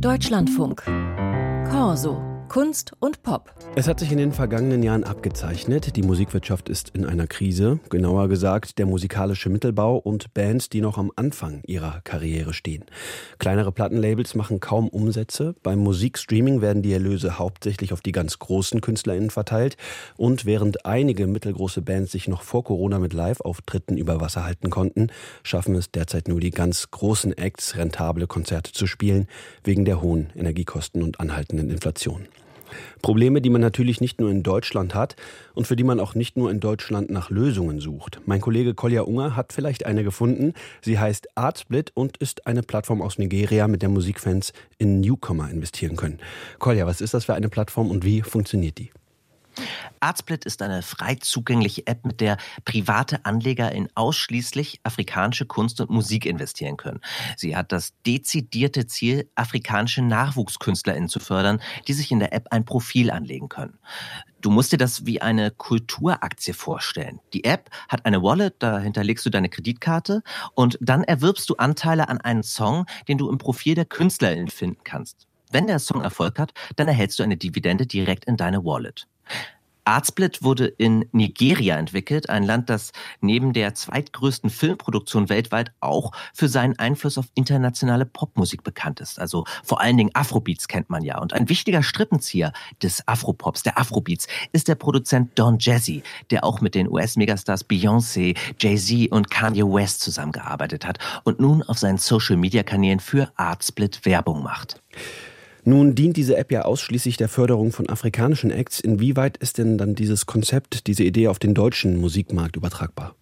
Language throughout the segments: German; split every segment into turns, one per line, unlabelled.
Deutschlandfunk. Corso. Kunst und Pop.
Es hat sich in den vergangenen Jahren abgezeichnet, die Musikwirtschaft ist in einer Krise, genauer gesagt der musikalische Mittelbau und Bands, die noch am Anfang ihrer Karriere stehen. Kleinere Plattenlabels machen kaum Umsätze, beim Musikstreaming werden die Erlöse hauptsächlich auf die ganz großen Künstlerinnen verteilt und während einige mittelgroße Bands sich noch vor Corona mit Live-Auftritten über Wasser halten konnten, schaffen es derzeit nur die ganz großen Acts rentable Konzerte zu spielen, wegen der hohen Energiekosten und anhaltenden Inflation. Probleme, die man natürlich nicht nur in Deutschland hat und für die man auch nicht nur in Deutschland nach Lösungen sucht. Mein Kollege Kolja Unger hat vielleicht eine gefunden. Sie heißt Artsplit und ist eine Plattform aus Nigeria, mit der Musikfans in Newcomer investieren können. Kolja, was ist das für eine Plattform und wie funktioniert die?
Artsplit ist eine frei zugängliche App, mit der private Anleger in ausschließlich afrikanische Kunst und Musik investieren können. Sie hat das dezidierte Ziel, afrikanische NachwuchskünstlerInnen zu fördern, die sich in der App ein Profil anlegen können. Du musst dir das wie eine Kulturaktie vorstellen. Die App hat eine Wallet, da hinterlegst du deine Kreditkarte und dann erwirbst du Anteile an einen Song, den du im Profil der KünstlerInnen finden kannst. Wenn der Song Erfolg hat, dann erhältst du eine Dividende direkt in deine Wallet. Artsplit wurde in Nigeria entwickelt, ein Land, das neben der zweitgrößten Filmproduktion weltweit auch für seinen Einfluss auf internationale Popmusik bekannt ist. Also vor allen Dingen Afrobeats kennt man ja. Und ein wichtiger Strippenzieher des Afropops, der Afrobeats, ist der Produzent Don Jazzy, der auch mit den US-Megastars Beyoncé, Jay-Z und Kanye West zusammengearbeitet hat und nun auf seinen Social-Media-Kanälen für Artsplit Werbung macht.
Nun dient diese App ja ausschließlich der Förderung von afrikanischen Acts. Inwieweit ist denn dann dieses Konzept, diese Idee auf den deutschen Musikmarkt übertragbar?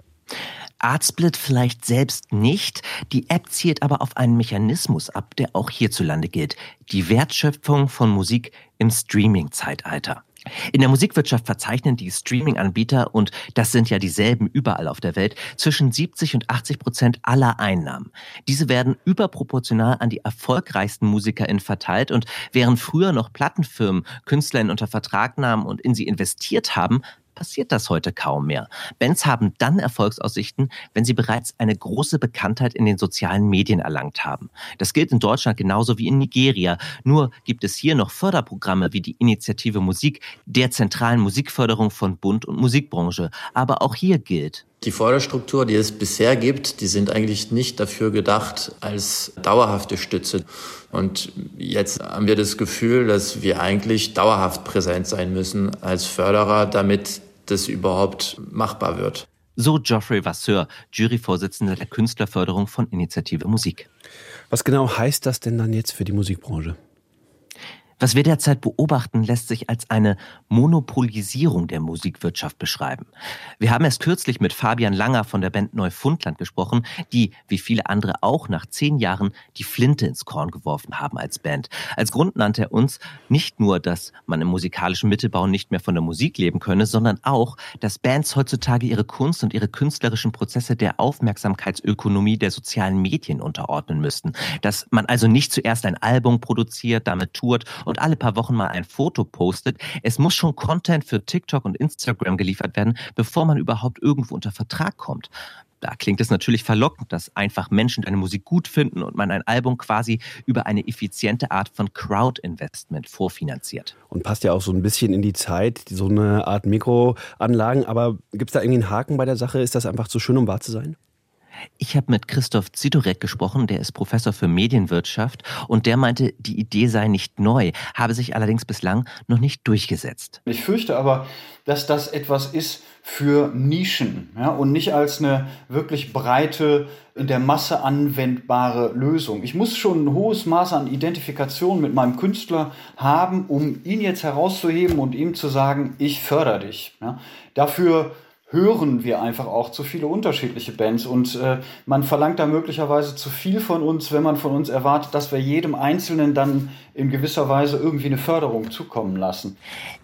Artsplit vielleicht selbst nicht. Die App zielt aber auf einen Mechanismus ab, der auch hierzulande gilt. Die Wertschöpfung von Musik im Streaming-Zeitalter. In der Musikwirtschaft verzeichnen die Streaming-Anbieter, und das sind ja dieselben überall auf der Welt, zwischen 70 und 80 Prozent aller Einnahmen. Diese werden überproportional an die erfolgreichsten MusikerInnen verteilt und während früher noch Plattenfirmen KünstlerInnen unter Vertrag nahmen und in sie investiert haben, passiert das heute kaum mehr. Bands haben dann Erfolgsaussichten, wenn sie bereits eine große Bekanntheit in den sozialen Medien erlangt haben. Das gilt in Deutschland genauso wie in Nigeria. Nur gibt es hier noch Förderprogramme wie die Initiative Musik der zentralen Musikförderung von Bund und Musikbranche. Aber auch hier gilt,
die Förderstruktur, die es bisher gibt, die sind eigentlich nicht dafür gedacht als dauerhafte Stütze. Und jetzt haben wir das Gefühl, dass wir eigentlich dauerhaft präsent sein müssen als Förderer, damit das überhaupt machbar wird.
So Geoffrey Vasseur, Juryvorsitzender der Künstlerförderung von Initiative Musik.
Was genau heißt das denn dann jetzt für die Musikbranche?
Was wir derzeit beobachten, lässt sich als eine Monopolisierung der Musikwirtschaft beschreiben. Wir haben erst kürzlich mit Fabian Langer von der Band Neufundland gesprochen, die, wie viele andere auch, nach zehn Jahren die Flinte ins Korn geworfen haben als Band. Als Grund nannte er uns nicht nur, dass man im musikalischen Mittelbau nicht mehr von der Musik leben könne, sondern auch, dass Bands heutzutage ihre Kunst und ihre künstlerischen Prozesse der Aufmerksamkeitsökonomie der sozialen Medien unterordnen müssten. Dass man also nicht zuerst ein Album produziert, damit tourt und und alle paar Wochen mal ein Foto postet. Es muss schon Content für TikTok und Instagram geliefert werden, bevor man überhaupt irgendwo unter Vertrag kommt. Da klingt es natürlich verlockend, dass einfach Menschen deine Musik gut finden und man ein Album quasi über eine effiziente Art von Crowd-Investment vorfinanziert.
Und passt ja auch so ein bisschen in die Zeit, so eine Art Mikroanlagen. Aber gibt es da irgendwie einen Haken bei der Sache? Ist das einfach zu schön, um wahr zu sein?
Ich habe mit Christoph Zidorek gesprochen, der ist Professor für Medienwirtschaft und der meinte, die Idee sei nicht neu, habe sich allerdings bislang noch nicht durchgesetzt.
Ich fürchte aber, dass das etwas ist für Nischen ja, und nicht als eine wirklich breite, in der Masse anwendbare Lösung. Ich muss schon ein hohes Maß an Identifikation mit meinem Künstler haben, um ihn jetzt herauszuheben und ihm zu sagen, ich fördere dich. Ja. Dafür hören wir einfach auch zu viele unterschiedliche Bands und äh, man verlangt da möglicherweise zu viel von uns, wenn man von uns erwartet, dass wir jedem Einzelnen dann in gewisser Weise irgendwie eine Förderung zukommen lassen.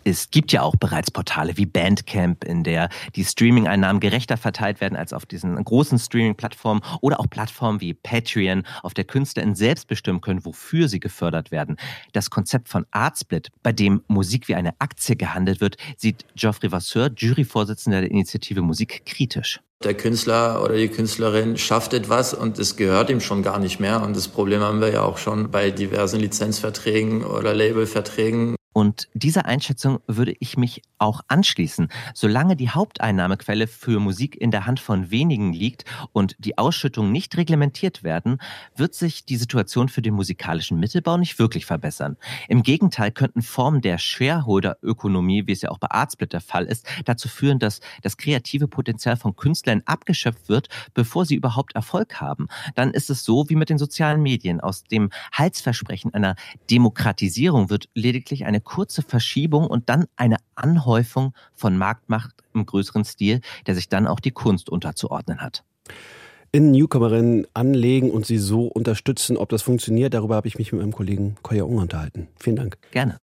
Es gibt ja auch bereits Portale wie Bandcamp, in der die Streaming-Einnahmen gerechter verteilt werden als auf diesen großen Streaming-Plattformen oder auch Plattformen wie Patreon, auf der KünstlerInnen selbst bestimmen können, wofür sie gefördert werden. Das Konzept von Artsplit, bei dem Musik wie eine Aktie gehandelt wird, sieht Geoffrey Vasseur, Juryvorsitzender der Initiative Musik, kritisch.
Der Künstler oder die Künstlerin schafft etwas und es gehört ihm schon gar nicht mehr. Und das Problem haben wir ja auch schon bei diversen Lizenzverträgen oder Labelverträgen.
Und dieser Einschätzung würde ich mich auch anschließen. Solange die Haupteinnahmequelle für Musik in der Hand von wenigen liegt und die Ausschüttungen nicht reglementiert werden, wird sich die Situation für den musikalischen Mittelbau nicht wirklich verbessern. Im Gegenteil könnten Formen der Shareholder-Ökonomie, wie es ja auch bei Artsplit der Fall ist, dazu führen, dass das kreative Potenzial von Künstlern abgeschöpft wird, bevor sie überhaupt Erfolg haben. Dann ist es so wie mit den sozialen Medien. Aus dem Halsversprechen einer Demokratisierung wird lediglich eine kurze Verschiebung und dann eine Anhäufung von Marktmacht im größeren Stil, der sich dann auch die Kunst unterzuordnen hat.
In Newcomerinnen anlegen und sie so unterstützen, ob das funktioniert, darüber habe ich mich mit meinem Kollegen Koya Ung unterhalten. Vielen Dank.
Gerne.